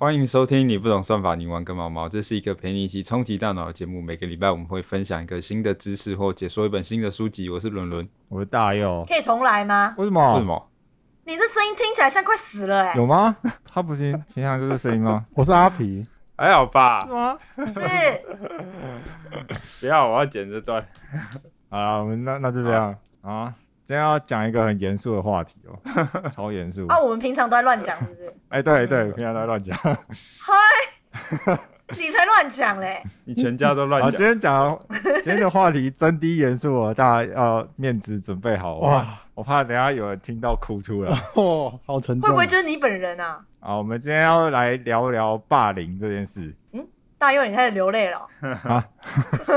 欢迎收听你不懂算法，你玩个毛毛。这是一个陪你一起冲击大脑的节目。每个礼拜我们会分享一个新的知识或解说一本新的书籍。我是伦伦。我是大佑，可以重来吗？为什么？为什？么？你这声音听起来像快死了哎、有吗？他不是平常就是声音吗？我是阿皮，还好吧？吗？是 不要，我要剪这段。好了，我们那那就这样啊。今天要讲一个很严肃的话题哦，超严肃。啊，我们平常都在乱讲，是不是？哎，对对，平常都在乱讲。嗨，你才乱讲嘞！你全家都乱讲，今。天讲今天的话题真低严肃哦，大家要面子准备好哦。哇，我怕等下有人听到哭出来。哦，好沉重。会不会就是你本人啊？啊，我们今天要来聊聊霸凌这件事。嗯大佑，你开始流泪了哦、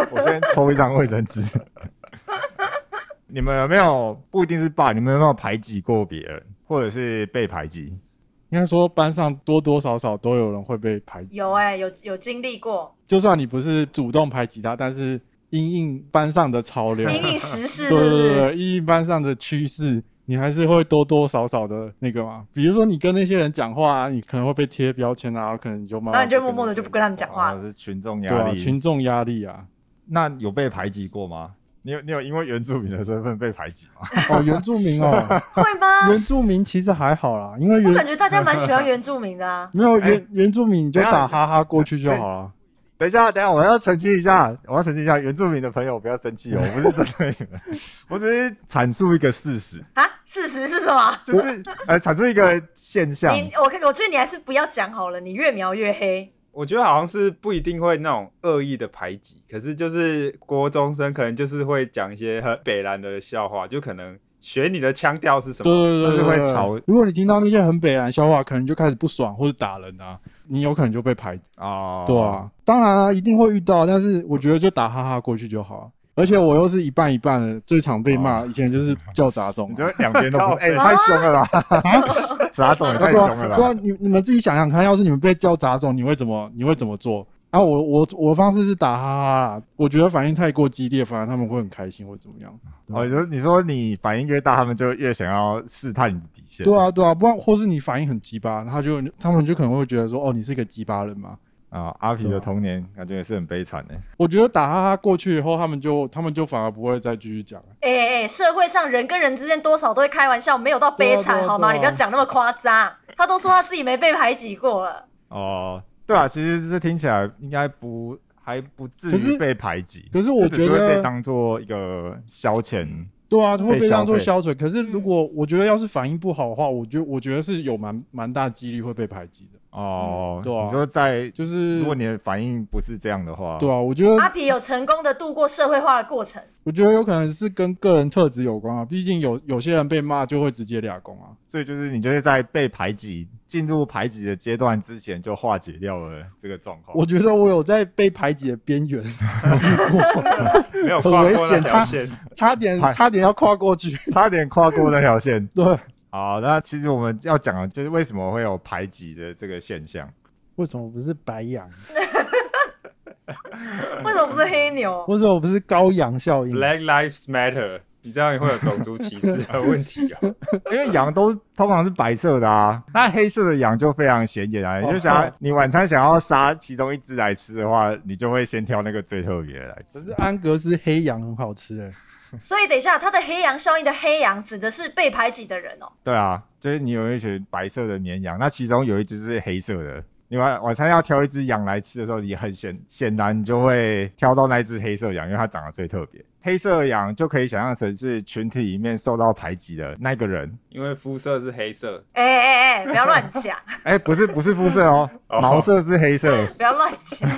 我先抽一张卫生纸。你们有没有不一定是霸，你们有没有排挤过别人，或者是被排挤？应该说班上多多少少都有人会被排挤。有哎、有有经历过，就算你不是主动排挤他，但是因应班上的潮流，因应时事是对不是？对对，因应班上的趋势，你还是会多多少少的那个嘛。比如说你跟那些人讲话、啊，你可能会被贴标签啊，可能你就慢慢就默默的就不跟他们讲话是群众对啊，压力。群众压力啊。那有被排挤过吗？你有你有因为原住民的身份被排挤吗？哦，原住民哦，会吗？原住民其实还好啦，因为我感觉大家蛮喜欢原住民的啊。没有哎原原住民你就打哈哈过去就好了。等一下，等一下，我要澄清一下，我要澄清一下，原住民的朋友不要生气哦，我不是针对你们，我只是阐述一个事实，啊，事实是什么？就是呃阐述一个现象。你我看，我觉得你还是不要讲好了，你越描越黑。我觉得好像是不一定会那种恶意的排挤，可是就是国中生可能就是会讲一些很北蓝的笑话，就可能学你的腔调是什么。对对对就会吵如果你听到那些很北蓝笑话，可能就开始不爽或者打人啊，你有可能就被排挤。哦，对啊，当然啊，一定会遇到，但是我觉得就打哈哈过去就好。而且我又是一半一半的，最常被骂，哦以前就是叫杂种、你啊。觉得两边都不靠哎、太凶了吧？杂种也太凶了对啊，吧？你你们自己想想看，要是你们被叫杂种，你会怎么你会怎么做？啊，我我我的方式是打哈哈啦，我觉得反应太过激烈，反而他们会很开心或怎么样。哦，你说你说你反应越大，他们就越想要试探你的底线。对啊，对啊，不然或是你反应很鸡巴，他就他们就可能会觉得说，哦，你是个鸡巴人嘛。啊，阿皮的童年感觉也是很悲惨的。我觉得打哈哈过去以后，他们就他们就反而不会再继续讲了。哎哎哎，社会上人跟人之间多少都会开玩笑，没有到悲惨好吗？啊你不要讲那么夸张。他都说他自己没被排挤过了，哦，对啊，其实这听起来应该不还不至于被排挤，可是我觉得被当做一个消遣。对啊，会被当做消遣。可是嗯如果我觉得要是反应不好的话，我觉得我觉得是有蛮蛮大几率会被排挤的。哦，对啊你说在就是如果你的反应不是这样的话，对啊，我觉得阿皮有成功的度过社会化的过程。我觉得有可能是跟个人特质有关啊。毕竟有有些人被骂就会直接俩工啊。所以就是你就是在被排挤进入排挤的阶段之前就化解掉了这个状况。我觉得我有在被排挤的边缘，没有跨过那很危险他条线。差点差点要跨过去。差点跨过那条线。对，好，那其实我们要讲的就是为什么会有排挤的这个现象。为什么不是白羊？为什么不是黑牛？为什么不是羔羊效应？Black Lives Matter，你这样也会有种族歧视的问题哦。因为羊都通常是白色的啊，那黑色的羊就非常显眼啊。你就想你晚餐想要杀其中一只来吃的话，你就会先挑那个最特别的来吃可是。安格斯黑羊很好吃哎、所以等一下，它的黑羊效应的黑羊指的是被排挤的人哦。对啊，就是你有一群白色的绵羊，那其中有一只是黑色的。你晚晚餐要挑一只羊来吃的时候，你很显显然你就会挑到那只黑色羊，因为它长得最特别。黑色羊就可以想象成是群体里面受到排挤的那个人。因为肤色是黑色，哎哎哎，不要乱讲，哎、不是不是肤色哦，哦毛色是黑色。不要乱讲。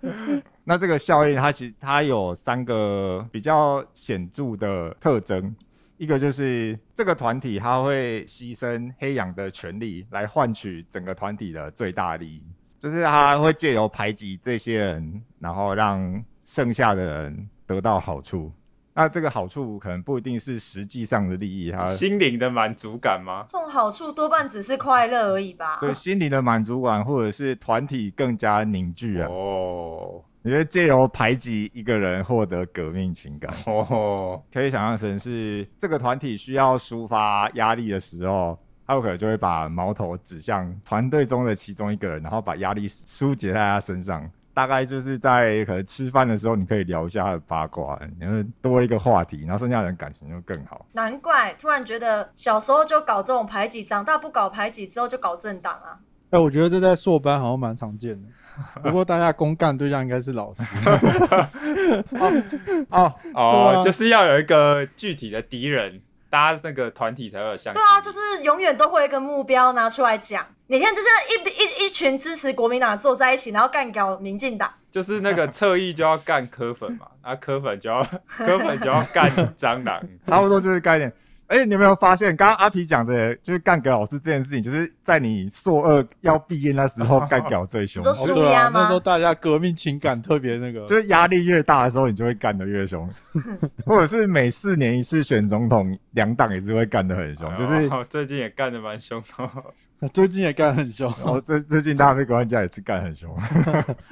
那这个效应它其实它有三个比较显著的特征，一个就是这个团体他会牺牲黑羊的权利来换取整个团体的最大利益，就是他会借由排挤这些人，然后让剩下的人得到好处。那这个好处可能不一定是实际上的利益，它心灵的满足感吗？这种好处多半只是快乐而已吧？对心灵的满足感，或者是团体更加凝聚啊。哦你觉得借由排挤一个人获得革命情感？哦，可以想象成是这个团体需要抒发压力的时候，他有可能就会把矛头指向团队中的其中一个人，然后把压力疏解在他身上。大概就是在可能吃饭的时候，你可以聊一下他的八卦，然后多一个话题，然后剩下人感情就更好。难怪突然觉得小时候就搞这种排挤，长大不搞排挤之后就搞政党啊。哎、我觉得这在硕班好像蛮常见的，不过大家公干对象应该是老师。哦，哦，就是要有一个具体的敌人，大家那个团体才会有相。对啊，就是永远都会有一个目标拿出来讲。你看，就是一一一群支持国民党坐在一起，然后干掉民进党。就是那个侧翼就要干科粉嘛，啊科粉就要科粉就要干蟑螂。差不多就是概念。而且你有没有发现，刚刚阿皮讲的，就是干给老师这件事情，就是在你硕二要毕业那时候干屌最凶你。说哦对啊，舒压吗那时候大家革命情感特别那个，就是压力越大的时候，你就会干得越凶，或者是每四年一次选总统，两党也是会干得很凶。就是哦最近也干得蛮凶的。最近也干得很凶。哦，最最近大家被关家也是干很凶，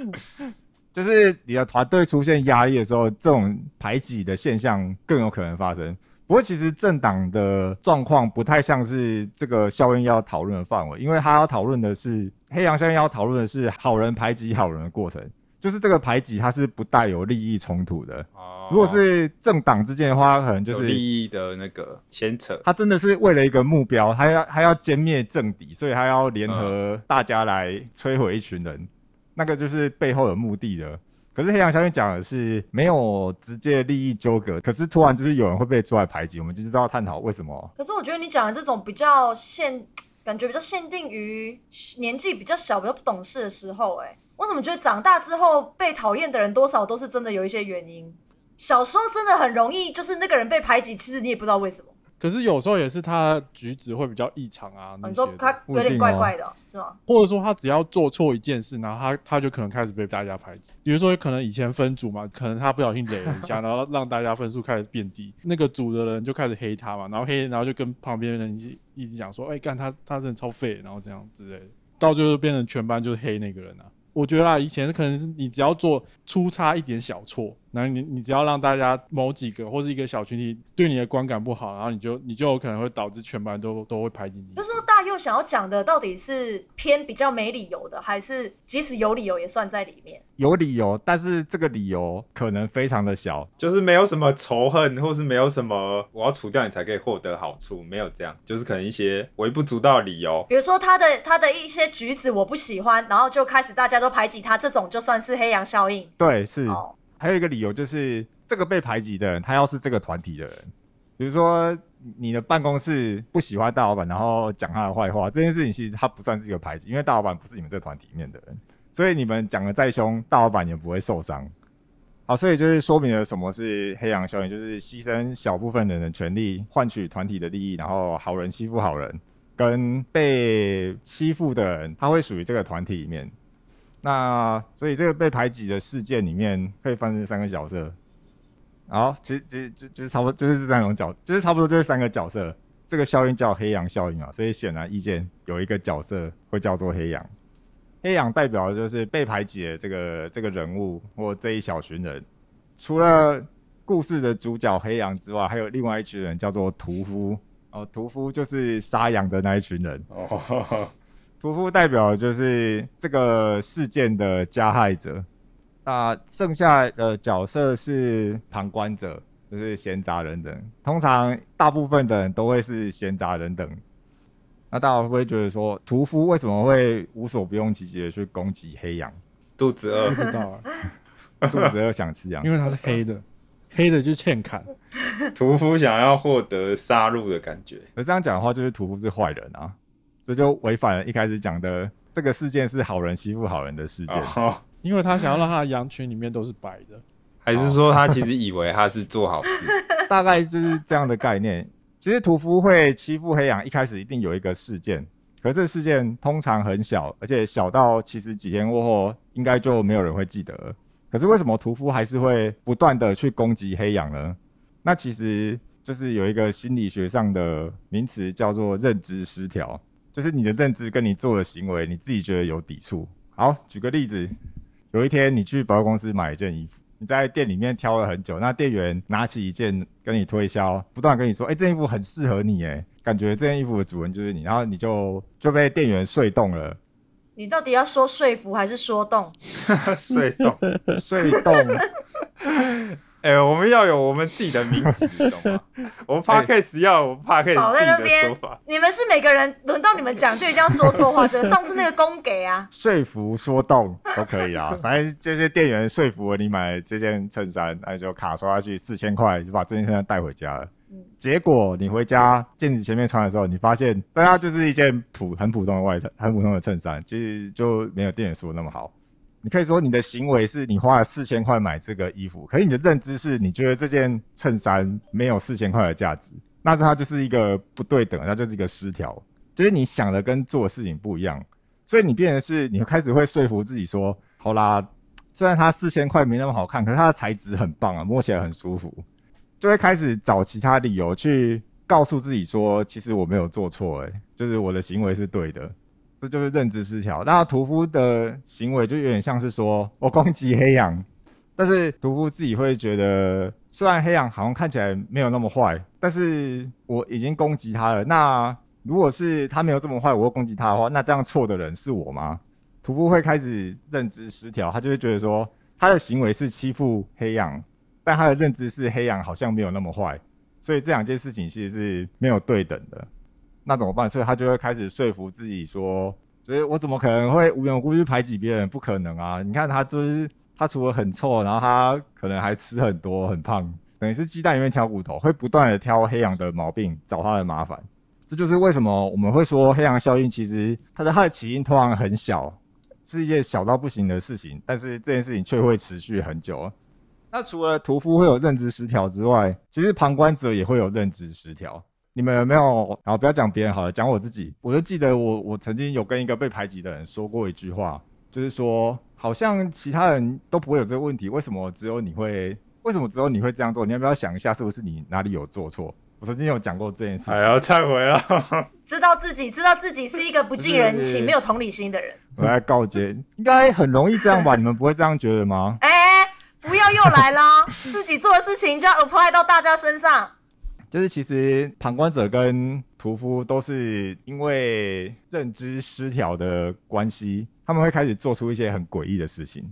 就是你的团队出现压力的时候，这种排挤的现象更有可能发生。不过，其实政党的状况不太像是这个效应要讨论的范围，因为他要讨论的是黑羊效应要讨论的是好人排挤好人的过程，就是这个排挤它是不带有利益冲突的。哦如果是政党之间的话，可能就是利益的那个牵扯，他真的是为了一个目标，他要他要歼灭政敌，所以他要联合大家来摧毁一群人，那个就是背后有目的的。可是黑羊小面讲的是没有直接利益纠葛，可是突然就是有人会被出来排挤，我们就知道探讨为什么。可是我觉得你讲的这种比较限，感觉比较限定于年纪比较小、比较不懂事的时候、哎，我怎么觉得长大之后被讨厌的人多少都是真的有一些原因。小时候真的很容易，就是那个人被排挤，其实你也不知道为什么。可是有时候也是他举止会比较异常啊，你说他有点怪怪的，是吗？或者说他只要做错一件事，然后他他就可能开始被大家排挤。比如说，可能以前分组嘛，可能他不小心垒了一下，然后让大家分数开始变低，那个组的人就开始黑他嘛，然后黑，然后就跟旁边的人一起一直讲说，哎、干他他真的超废，然后这样之类的，到最后变成全班就是黑那个人啊。我觉得啊，以前可能是你只要做出差一点小错，然后你你只要让大家某几个或是一个小群体对你的观感不好，然后你就你就有可能会导致全班都都会排挤你。就是说大佑想要讲的到底是偏比较没理由的，还是即使有理由也算在里面？有理由，但是这个理由可能非常的小，就是没有什么仇恨，或是没有什么我要除掉你才可以获得好处，没有这样，就是可能一些微不足道的理由。比如说他的他的一些举止我不喜欢，然后就开始大家都排挤他，这种就算是黑羊效应。对，是。哦，还有一个理由就是，这个被排挤的人，他要是这个团体的人，比如说你的办公室不喜欢大老板，然后讲他的坏话，这件事情其实他不算是一个排挤，因为大老板不是你们这团体里面的人，所以你们讲的再凶，大老板也不会受伤。好，所以就是说明了什么是黑羊效应，就是牺牲小部分人的权利，换取团体的利益，然后好人欺负好人，跟被欺负的人，他会属于这个团体里面。那所以这个被排挤的事件里面可以分成三个角色。好，其实其实就就是差不多就是这三种角，就是差不多就是三个角色。这个效应叫黑羊效应啊，所以显而易见有一个角色会叫做黑羊。黑羊代表的就是被排挤的这个这个人物或这一小群人。除了故事的主角黑羊之外，还有另外一群人叫做屠夫。哦，屠夫就是杀羊的那一群人。哦，屠夫代表就是这个事件的加害者，那剩下的角色是旁观者，就是闲杂人等。通常大部分的人都会是闲杂人等。那大家会不会觉得说，屠夫为什么会无所不用其极的去攻击黑羊？肚子饿不，知道啊，肚子饿想吃羊因，为它是黑的，黑的就欠砍。屠夫想要获得杀戮的感觉。而这样讲的话，就是屠夫是坏人啊，这就违反了一开始讲的这个事件是好人欺负好人的事件。哦，因为他想要让他的羊群里面都是白的。还是说他其实以为他是做好事？大概就是这样的概念。其实屠夫会欺负黑羊，一开始一定有一个事件，可是这个事件通常很小，而且小到其实几天过后应该就没有人会记得了。可是为什么屠夫还是会不断的去攻击黑羊呢？那其实就是有一个心理学上的名词叫做认知失调，就是你的认知跟你做的行为，你自己觉得有抵触。好，举个例子，有一天你去百货公司买一件衣服。你在店里面挑了很久，那店员拿起一件跟你推销，不断跟你说：“哎、这件衣服很适合你。”哎，感觉这件衣服的主人就是你，然后你就就被店员说动了，你到底要说说服还是说动？睡动。说动。哎、我们要有我们自己的名词，懂吗？我们 podcast 要有 podcast 少在那自己的说边法。，你们是每个人轮到你们讲就一定要说错话，就 上次那个公给啊，说服、说动都可以啊，反正这些店员说服了你买这件衬衫，那就卡刷下去四千块，就把这件衬衫带回家了。嗯结果你回家镜子前面穿的时候，你发现，但它就是一件普很普通的外套，很普通的衬衫，其实就没有店员说的那么好。你可以说你的行为是你花了四千块买这个衣服，可是你的认知是你觉得这件衬衫没有四千块的价值，那它就是一个不对等，它就是一个失调，就是你想的跟做的事情不一样。所以你变成是，你开始会说服自己说，好啦，虽然它四千块没那么好看，可是它的材质很棒啊，摸起来很舒服，就会开始找其他理由去告诉自己说，其实我没有做错，诶，就是我的行为是对的，这就是认知失调。那屠夫的行为就有点像是说我攻击黑羊，但是屠夫自己会觉得，虽然黑羊好像看起来没有那么坏，但是我已经攻击他了，那。如果是他没有这么坏，我又攻击他的话，那这样错的人是我吗？屠夫会开始认知失调，他就会觉得说，他的行为是欺负黑羊，但他的认知是黑羊好像没有那么坏，所以这两件事情其实是没有对等的。那怎么办？所以他就会开始说服自己说，所以我怎么可能会无缘无故去排挤别人？不可能啊！你看他就是他除了很臭，然后他可能还吃很多很胖，等于是鸡蛋里面挑骨头，会不断的挑黑羊的毛病，找他的麻烦。这就是为什么我们会说黑羊效应，其实它的它的起因通常很小，是一件小到不行的事情，但是这件事情却会持续很久。那除了屠夫会有认知失调之外，其实旁观者也会有认知失调。你们有没有？然后不要讲别人好了，讲我自己。我就记得我我曾经有跟一个被排挤的人说过一句话，就是说好像其他人都不会有这个问题，为什么只有你会？为什么只有你会这样做？你要不要想一下，是不是你哪里有做错？我曾经有讲过这件事情。哎呀，忏悔了。知道自己知道自己是一个不近人情、没有同理心的人。我来告诫，应该很容易这样吧？你们不会这样觉得吗？哎、不要又来啦！自己做的事情就要 apply 到大家身上。就是其实旁观者跟屠夫都是因为认知失调的关系，他们会开始做出一些很诡异的事情。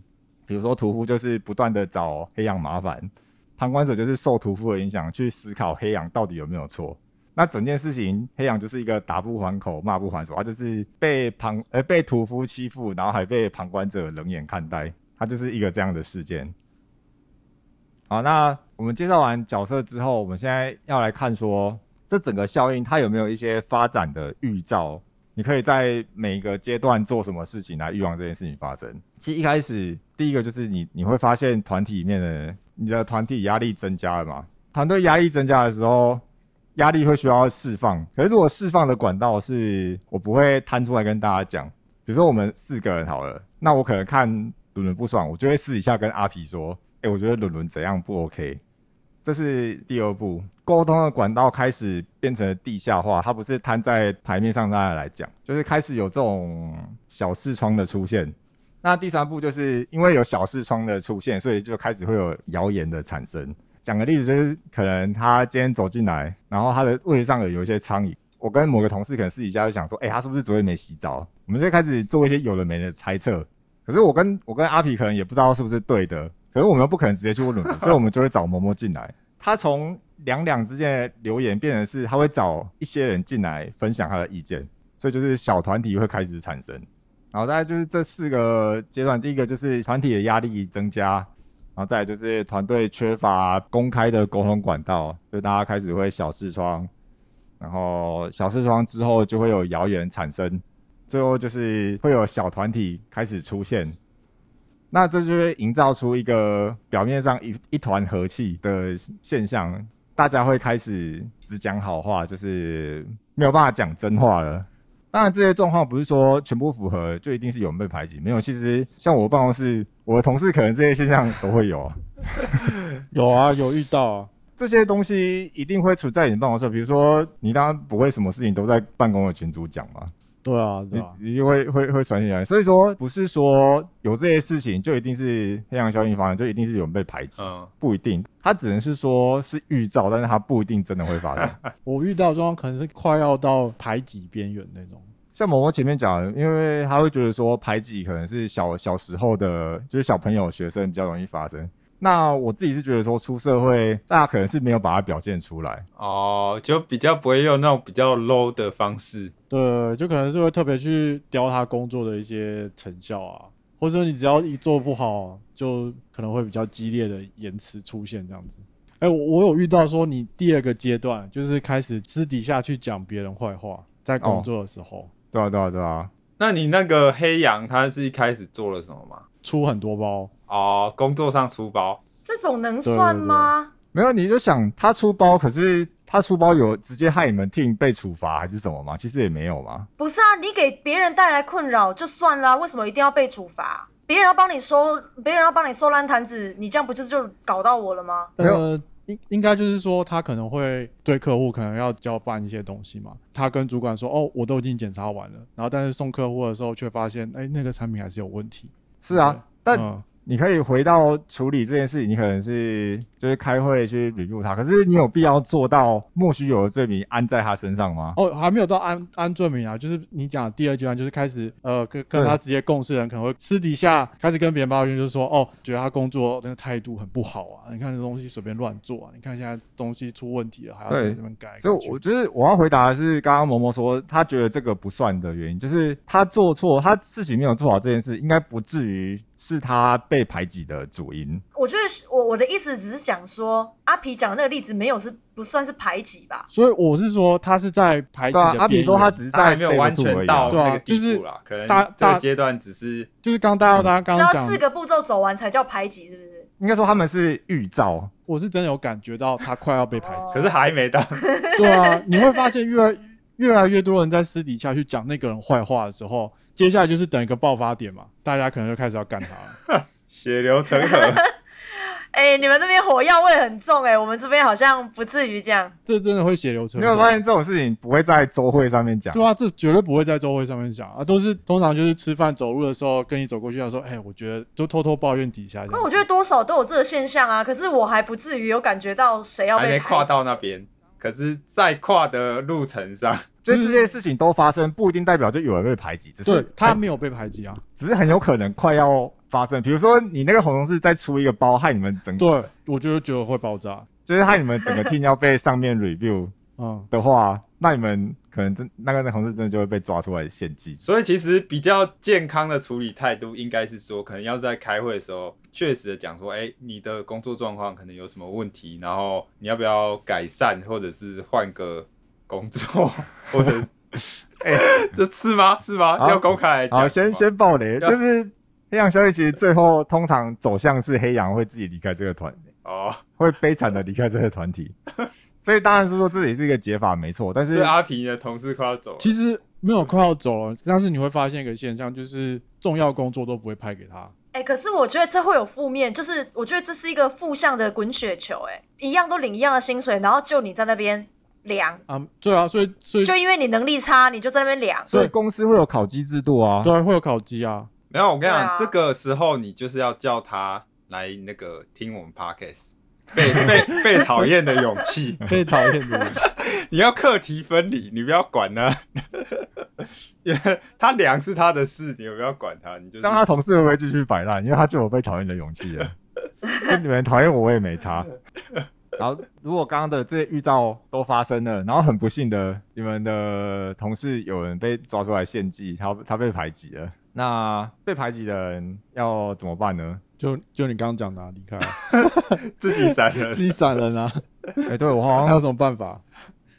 比如说屠夫就是不断的找黑羊麻烦，旁观者就是受屠夫的影响去思考黑羊到底有没有错。那整件事情，黑羊就是一个打不还口、骂不还手，他就是被旁呃被屠夫欺负，然后还被旁观者冷眼看待，他就是一个这样的事件。好，那我们介绍完角色之后，我们现在要来看说这整个效应它有没有一些发展的预兆？你可以在每一个阶段做什么事情来预防这件事情发生？其实一开始第一个就是你你会发现团体里面的你的团体压力增加了嘛？团队压力增加的时候，压力会需要释放。可是如果释放的管道是我不会摊出来跟大家讲，比如说我们四个人好了，那我可能看伦伦不爽，我就会私底下跟阿皮说。哎、我觉得伦伦怎样不 OK？这是第二步，沟通的管道开始变成了地下化，它不是摊在台面上大家来讲，就是开始有这种小视窗的出现。那第三步就是因为有小视窗的出现，所以就开始会有谣言的产生。讲个例子，就是可能他今天走进来，然后他的位置上有有一些苍蝇，我跟某个同事可能私底下就想说，哎、他是不是昨天没洗澡？我们就开始做一些有的没的猜测。可是我跟我跟阿皮可能也不知道是不是对的，可是我们又不可能直接去问伦伦，所以我们就会找嬷嬷进来。他从两两之间的留言变成是，他会找一些人进来分享他的意见，所以就是小团体会开始产生。然后大概就是这四个阶段，第一个就是团体的压力增加，然后再来就是团队缺乏公开的沟通管道，就大家开始会小视窗，然后小视窗之后就会有谣言产生，最后就是会有小团体开始出现。那这就会营造出一个表面上一一团和气的现象，大家会开始只讲好话，就是没有办法讲真话了。当然，这些状况不是说全部符合就一定是有人被排挤，没有。其实像我办公室，我的同事可能这些现象都会有。有啊，有遇到啊。这些东西一定会存在你的办公室，比如说你当然不会什么事情都在办公的群组讲嘛，对啊，对你啊，你就会会会传起来。所以说，不是说有这些事情就一定是黑羊效应发生，就一定是有人被排挤，嗯，不一定。它只能是说是预兆，但是它不一定真的会发生。我遇到的状况可能是快要到排挤边缘那种。像某某前面讲，因为他会觉得说排挤可能是小小时候的，就是小朋友、学生比较容易发生。那我自己是觉得说出社会，大家可能是没有把它表现出来。哦，就比较不会用那种比较 low 的方式。对，就可能是会特别去雕他工作的一些成效啊，或者说你只要一做不好，就可能会比较激烈的言辞出现这样子。哎、我我有遇到说你第二个阶段就是开始私底下去讲别人坏话，在工作的时候、对啊，对啊，对啊。那你那个黑羊，他是一开始做了什么吗？出很多包，哦，工作上出包，这种能算吗？没有，你就想他出包，可是他出包有直接害你们 team 被处罚还是什么吗？其实也没有嘛。不是啊，你给别人带来困扰就算啦，为什么一定要被处罚？别人要帮你收，别人要帮你收烂摊子，你这样不就就搞到我了吗？没有呃，应应该就是说他可能会对客户可能要交办一些东西嘛，他跟主管说哦，我都已经检查完了，然后但是送客户的时候却发现，哎、那个产品还是有问题。是啊，但嗯你可以回到处理这件事情，你可能是就是开会去 review 它，可是你有必要做到莫须有的罪名安在他身上吗？哦，还没有到安安罪名啊，就是你讲的第二阶段，就是开始呃跟跟他直接共事的人可能会私底下开始跟别人抱怨，就是说哦，觉得他工作那个态度很不好啊，你看这东西随便乱做啊，你看现在东西出问题了，还要对在这边改改。所以，我就是我要回答的是，刚刚萌萌说他觉得这个不算的原因，就是他做错，他自己没有做好这件事，应该不至于是他被排挤的主因。我觉得是我我的意思只是讲说，阿皮讲的那个例子没有是不算是排挤吧？所以我是说他是在排挤阿比的边缘说他只是在没有完全到那个地步啦，可能大大这个阶段只是就是刚大家大家刚刚讲是要四，个步骤走完才叫排挤，是不是？应该说他们是预兆。我是真的有感觉到他快要被排挤。哦 可是还没到。对啊，你会发现越来越来越多人在私底下去讲那个人坏话的时候，接下来就是等一个爆发点嘛，大家可能就开始要干他了。血流成河，哎、你们那边火药味很重哎、我们这边好像不至于这样。这真的会血流成你河。有发现这种事情不会在周会上面讲？对啊，这绝对不会在周会上面讲啊，都是通常就是吃饭走路的时候跟你走过去，他说：“哎、我觉得就偷偷抱怨底下。”那我觉得多少都有这个现象啊，可是我还不至于有感觉到谁要被跨到那边。可是，在跨的路程上，就是这些事情都发生，不一定代表就有人被排挤，只是他没有被排挤啊。只是很有可能快要发生。比如说你那个红同事再出一个包，害你们整，对，我就觉得会爆炸。就是害你们整个 team 要被上面 review 嗯，的话，那你们可能真那个那同事真的就会被抓出来献祭。所以其实比较健康的处理态度，应该是说，可能要在开会的时候，确实的讲说，哎、你的工作状况可能有什么问题，然后你要不要改善，或者是换个工作，或者，哎、这是吗？是吗？好要公开来讲好，吗，先先爆雷，就是黑羊消息，其实最后通常走向是黑羊会自己离开这个团，哦，会悲惨的离开这个团体。所以当然是说这也是一个解法，没错。但是是阿平的同事快要走了，其实没有快要走了，但是你会发现一个现象，就是重要工作都不会派给他。哎、可是我觉得这会有负面，就是我觉得这是一个负向的滚雪球、哎，一样都领一样的薪水，然后就你在那边量，啊，对啊，所以所以就因为你能力差，你就在那边量。所以公司会有考绩制度啊。对啊会有考绩啊。没有，我跟你讲，这个时候你就是要叫他来那个听我们 podcast，被被被讨厌的勇气，被讨厌的人，你要课题分离，你不要管他，因为他量是他的事，你不要管他，你就是这样他同事会不会继续摆烂？因为他就有被讨厌的勇气了。就你们讨厌我，我也没差。然后，如果刚刚的这些预兆都发生了，然后很不幸的，你们的同事有人被抓出来献祭，他他被排挤了，那被排挤的人要怎么办呢？就就你刚刚讲的、啊，离开啊 自己闪人 自。己闪人啊，哎、对我好像还有什么办法？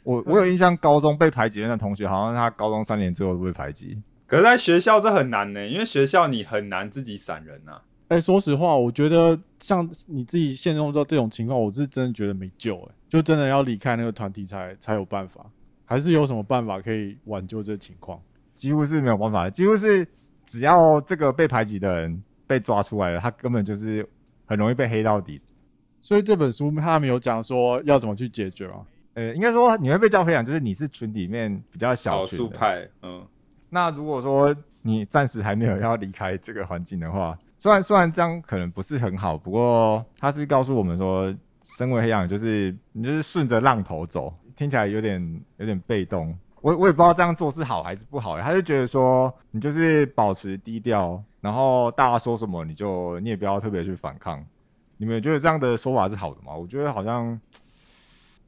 我我有印象，高中被排挤的那同学，好像他高中三年最后都被排挤。可是，在学校这很难呢，因为学校你很难自己闪人啊。哎、说实话，我觉得像你自己陷入到这种情况，我是真的觉得没救、哎，就真的要离开那个团体才才有办法，还是有什么办法可以挽救这情况？几乎是没有办法，几乎是只要这个被排挤的人被抓出来了，他根本就是很容易被黑到底。所以这本书他没有讲说要怎么去解决吗？呃，应该说你会被叫培养，就是你是群里面比较小少，数派，嗯，那如果说你暂时还没有要离开这个环境的话，虽然虽然这样可能不是很好，不过他是告诉我们说，身为黑羊就是你就是顺着浪头走，听起来有点有点被动。我我也不知道这样做是好还是不好。他就觉得说，你就是保持低调，然后大家说什么你就你也不要特别去反抗。你们觉得这样的说法是好的吗？我觉得好像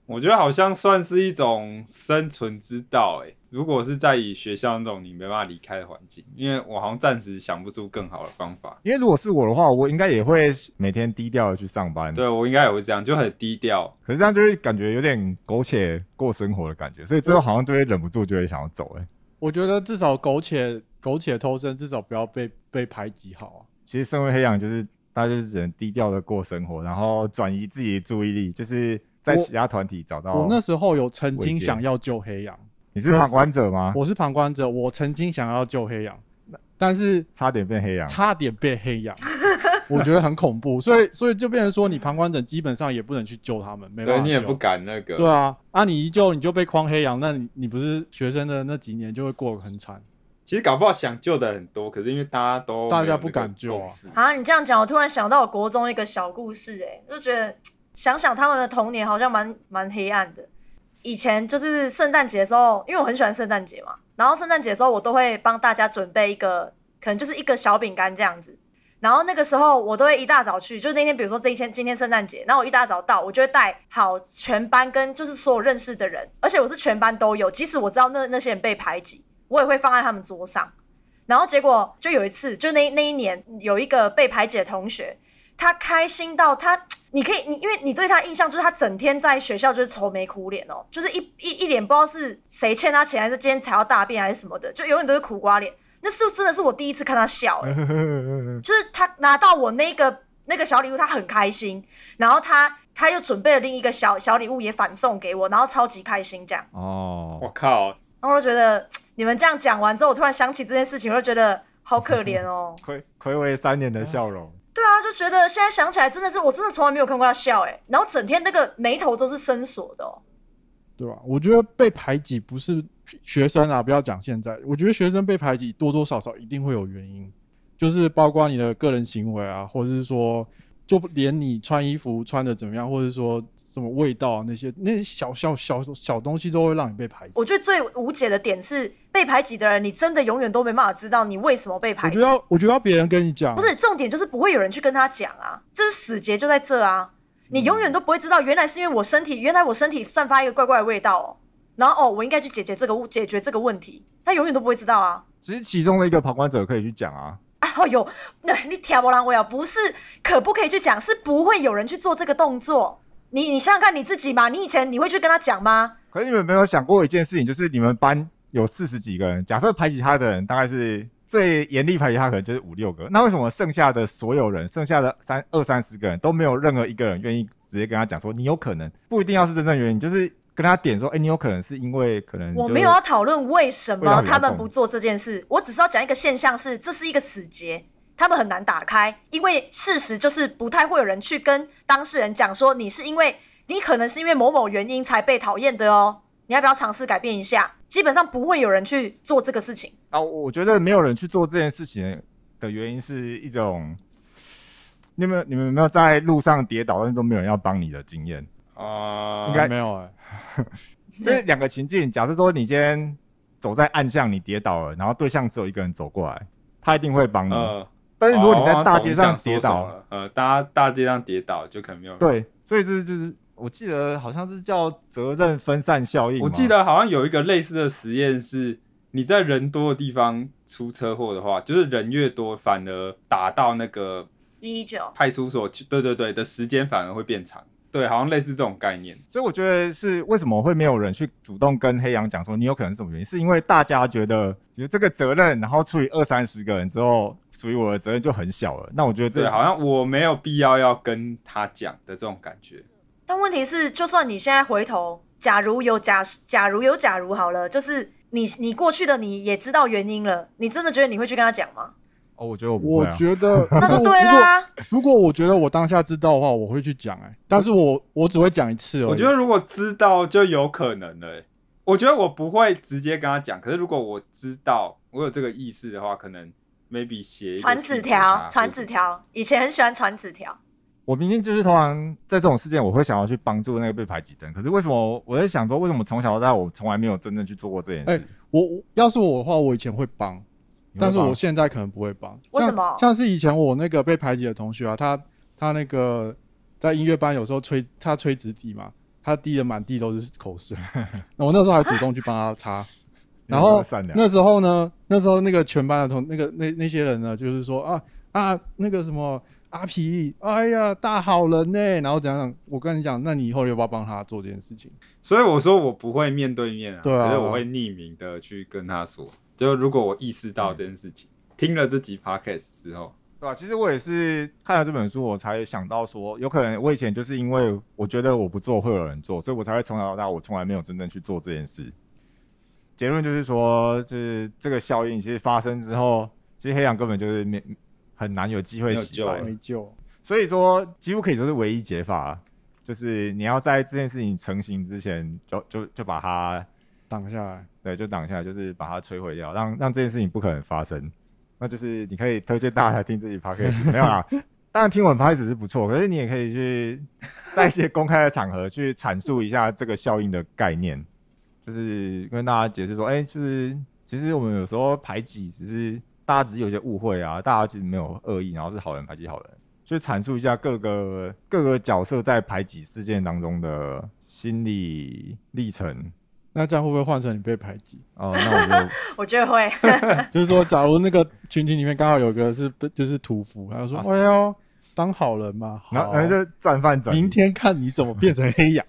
我觉得好像算是一种生存之道，哎，如果是在以学校那种你没办法离开的环境，因为我好像暂时想不出更好的方法。因为如果是我的话，我应该也会每天低调的去上班。对我应该也会这样，就很低调。可是这样就会感觉有点苟且过生活的感觉，所以最后好像就会忍不住就会想要走。哎，我觉得至少苟且苟且偷生，至少不要被被排挤好啊。其实身为黑羊，就是大家就是只能低调的过生活，然后转移自己的注意力，就是在其他团体找到。我那时候有曾经想要救黑羊，你是旁观者吗？我是旁观者，我曾经想要救黑羊，但是差点变黑羊。差点被黑羊，我觉得很恐怖，所以所以就变成说，你旁观者基本上也不能去救他们，没办法救对你也不敢那个。对啊，啊你一救你就被框黑羊，那你你不是学生的那几年就会过得很惨。其实搞不好想救的很多，可是因为大家都大家不敢救啊啊，你这样讲，我突然想到我国中一个小故事、哎，就觉得想想他们的童年好像蛮蛮黑暗的。以前就是圣诞节的时候，因为我很喜欢圣诞节嘛，然后圣诞节的时候我都会帮大家准备一个，可能就是一个小饼干这样子。然后那个时候我都会一大早去，就那天比如说这一天今天圣诞节，然后我一大早到，我就会带好全班跟就是所有认识的人，而且我是全班都有，即使我知道那那些人被排挤，我也会放在他们桌上。然后结果就有一次，就那那一年有一个被排挤的同学，他开心到他，你可以你因为你对他印象就是他整天在学校就是愁眉苦脸哦，就是一一一脸不知道是谁欠他钱，还是今天踩到大便还是什么的，就永远都是苦瓜脸。那是真的是我第一次看他笑、欸，就是他拿到我那个那个小礼物，他很开心，然后他他又准备了另一个小小礼物也反送给我，然后超级开心这样。哦，我靠，然后我就觉得你们这样讲完之后，我突然想起这件事情，我就觉得好可怜哦。暌暌违三年的笑容。对啊，就觉得现在想起来真的是，我真的从来没有看过他笑哎，然后整天那个眉头都是深锁的哦。对吧？我觉得被排挤不是学生啊，不要讲现在，我觉得学生被排挤多多少少一定会有原因，就是包括你的个人行为啊，或者是说，就连你穿衣服穿的怎么样，或者说什么味道啊那些那些小小小小东西都会让你被排挤。我觉得最无解的点是，被排挤的人，你真的永远都没办法知道你为什么被排挤我觉得。要，我觉得要别人跟你讲，不是重点，就是不会有人去跟他讲啊，这是死结就在这啊，你永远都不会知道，原来是因为我身体，原来我身体散发一个怪怪的味道哦，然后哦，我应该去解决这个解决这个问题，他永远都不会知道啊。只是其中的一个旁观者可以去讲啊，啊有，那你挑拨狼我呀，不是可不可以去讲，是不会有人去做这个动作。你你想想看你自己嘛，你以前你会去跟他讲吗？可是你们没有想过一件事情，就是你们班有四十几个人，假设排挤他的人大概是最严厉排挤他，可能就是五六个，那为什么剩下的所有人，剩下的三二三十个人都没有任何一个人愿意直接跟他讲说你有可能不一定要是真正原因，就是跟他点说，哎、你有可能是因为可能我没有要讨论为什么他们不做这件事，我只是要讲一个现象是，这是一个死结，他们很难打开，因为事实就是不太会有人去跟当事人讲说你是因为你可能是因为某某原因才被讨厌的哦，你要不要尝试改变一下？基本上不会有人去做这个事情。啊，我觉得没有人去做这件事情的原因是一种，你们你们有没有在路上跌倒，但是都没有人要帮你的经验？啊、应该没有哎、就是两个情境，假设说你今天走在暗巷，你跌倒了，然后对象只有一个人走过来，他一定会帮你。呃，但是如果你在哦大街上跌倒，呃，大家大街上跌倒就可能没有人。对，所以这就是我记得好像是叫责任分散效应。我记得好像有一个类似的实验是，你在人多的地方出车祸的话，就是人越多，反而打到那个一一九，派出所去，对对对的时间反而会变长。对，好像类似这种概念。所以我觉得是为什么会没有人去主动跟黑羊讲说你有可能是什么原因，是因为大家觉得觉得这个责任，然后除以二三十个人之后，属于我的责任就很小了。那我觉得这，好像我没有必要要跟他讲的这种感觉。但问题是，就算你现在回头，假如有假，假如有假如好了，就是你你过去的你也知道原因了，你真的觉得你会去跟他讲吗？哦，我觉得我不我会、啊。觉得 那就对啦。如果我觉得我当下知道的话，我会去讲哎、但是我我只会讲一次哦。我觉得如果知道就有可能了、欸我觉得我不会直接跟他讲，可是如果我知道我有这个意识的话，可能 maybe 写传纸条，传纸。条，以前很喜欢传纸条。我明天就是通常在这种事件，我会想要去帮助那个被排挤的人。可是为什么我在想说，为什么从小到大我从来没有真正去做过这件事？哎我我要是我的话，我以前会帮但是我现在可能不会帮。像为什么像是以前我那个被排挤的同学啊，他他那个在音乐班有时候吹他吹纸笛嘛，他滴的满地都是口水，那我那时候还主动去帮他擦。然后那时候呢，那时候那个全班的同那个那那些人呢，就是说啊啊那个什么阿皮，哎呀大好人呢，然后怎样怎样？我跟你讲，那你以后要不要帮他做这件事情？所以我说我不会面对面啊，对啊可是我会匿名的去跟他说。就如果我意识到这件事情，听了这集 podcast 之后，对吧、其实我也是看了这本书，我才想到说，有可能我以前就是因为我觉得我不做会有人做，所以我才会从小到大我从来没有真正去做这件事。结论就是说，就是这个效应其实发生之后，其实黑羊根本就是没很难有机会洗白没救了，没救。所以说几乎可以说是唯一解法，就是你要在这件事情成型之前就就就把它挡下来，对，就挡下来，就是把它摧毁掉，让让这件事情不可能发生。那就是你可以推荐大家来听这集 podcast，没有啦。当然听我们 podcast 是不错，可是你也可以去 在一些公开的场合去阐述一下这个效应的概念，就是跟大家解释说，哎、就是其实我们有时候排挤只是大家只是有些误会啊，大家其实没有恶意，然后是好人排挤好人，去阐述一下各个各个角色在排挤事件当中的心理历程。那这样会不会换成你被排挤？哦，那我就 我觉得会，就是说，假如那个群体里面刚好有个是就是屠夫，他就说：“哎呦，当好人嘛，好然后然后就战犯转移明天看你怎么变成黑羊，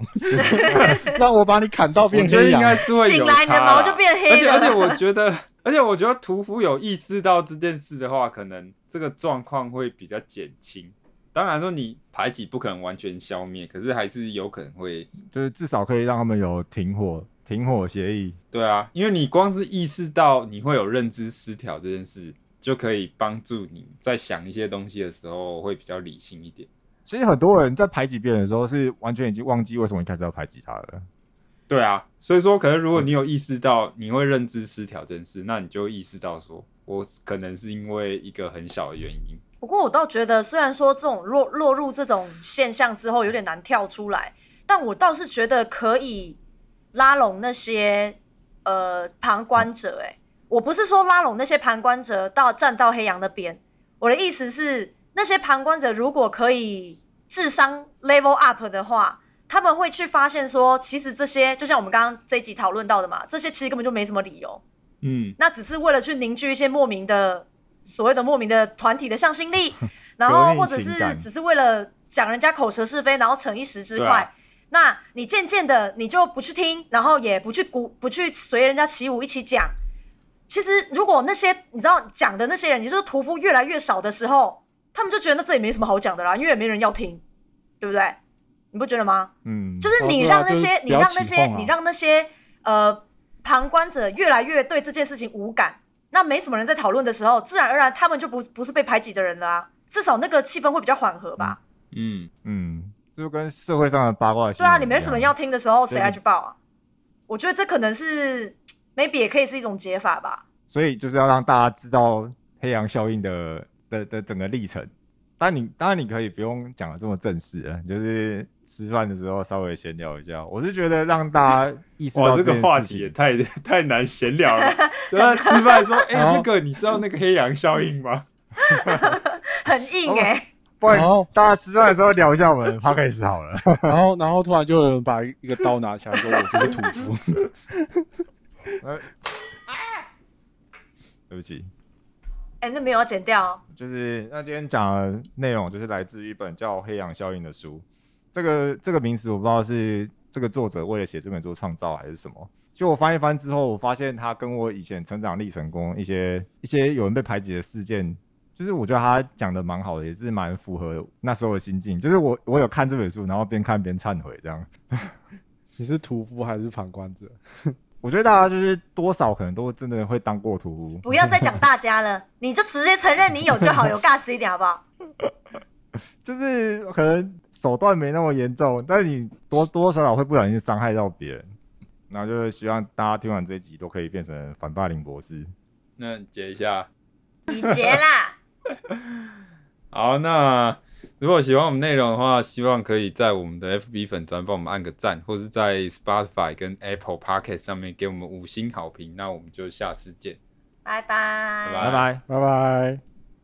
让我把你砍到我变黑羊。觉得应该是会有醒来你的差啦毛就变黑了而且而且我觉得，而且我觉得屠夫有意识到这件事的话，可能这个状况会比较减轻。当然说你排挤不可能完全消灭，可是还是有可能会就是至少可以让他们有停火停火协议。对啊，因为你光是意识到你会有认知失调这件事，就可以帮助你在想一些东西的时候会比较理性一点。其实很多人在排挤别人的时候，是完全已经忘记为什么一开始要排挤他了。对啊，所以说可能如果你有意识到你会认知失调这件事，那你就意识到说，我可能是因为一个很小的原因。不过我倒觉得，虽然说这种落落入这种现象之后有点难跳出来，但我倒是觉得可以拉拢那些呃旁观者、欸。我不是说拉拢那些旁观者到站到黑羊那边，我的意思是，那些旁观者如果可以智商 level up 的话，他们会去发现说，其实这些就像我们刚刚这一集讨论到的嘛，这些其实根本就没什么理由。嗯，那只是为了去凝聚一些莫名的所谓的莫名的团体的向心力，然后或者是只是为了讲人家口舌是非，然后逞一时之快。那你渐渐的你就不去听，然后也不去鼓，不去随人家起舞一起讲。其实如果那些你知道讲的那些人，也就是屠夫越来越少的时候，他们就觉得那这也没什么好讲的啦，因为也没人要听，对不对？你不觉得吗？嗯，就是你让那些，就是你让那些，啊你让那些呃旁观者越来越对这件事情无感，那没什么人在讨论的时候，自然而然他们就不不是被排挤的人了啊。至少那个气氛会比较缓和吧。嗯，嗯，这就跟社会上的八卦新对啊。你没什么要听的时候，谁对来去报啊？我觉得这可能是 maybe 也可以是一种解法吧。所以就是要让大家知道黑羊效应的的的整个历程。当然你当然你可以不用讲的这么正式啊，就是吃饭的时候稍微闲聊一下。我是觉得让大家意识，到件这个话，题也太 太难闲聊了。对啊，吃饭说，哎、好那个你知道那个黑羊效应吗？很硬哎、不然然后大家吃饭的时候聊一下我们的 podcast 好了。然后然后突然就有人把一个刀拿起来说：“我就是屠夫。呃 对不起，哎、那没有要剪掉哦。就是那今天讲的内容就是来自于一本叫《黑羊效应》的书。这个这个名词我不知道是这个作者为了写这本书创造还是什么。就我翻一翻之后，我发现他跟我以前成长历程中一些一些有人被排挤的事件，就是我觉得他讲的蛮好的，也是蛮符合那时候的心境。就是我我有看这本书，然后边看边忏悔这样。你是屠夫还是旁观者？我觉得大家就是多少可能都真的会当过屠夫，不要再讲大家了，你就直接承认你有就好，有尬词一点好不好？就是可能手段没那么严重，但是你多多多少少会不小心伤害到别人。然后就是希望大家听完这一集都可以变成反霸凌博士。那解一下。你结啦，好，那如果喜欢我们内容的话，希望可以在我们的 FB 粉专帮我们按个赞，或是在 Spotify 跟 Apple Podcast 上面给我们五星好评。那我们就下次见。拜拜，拜拜拜。拜拜。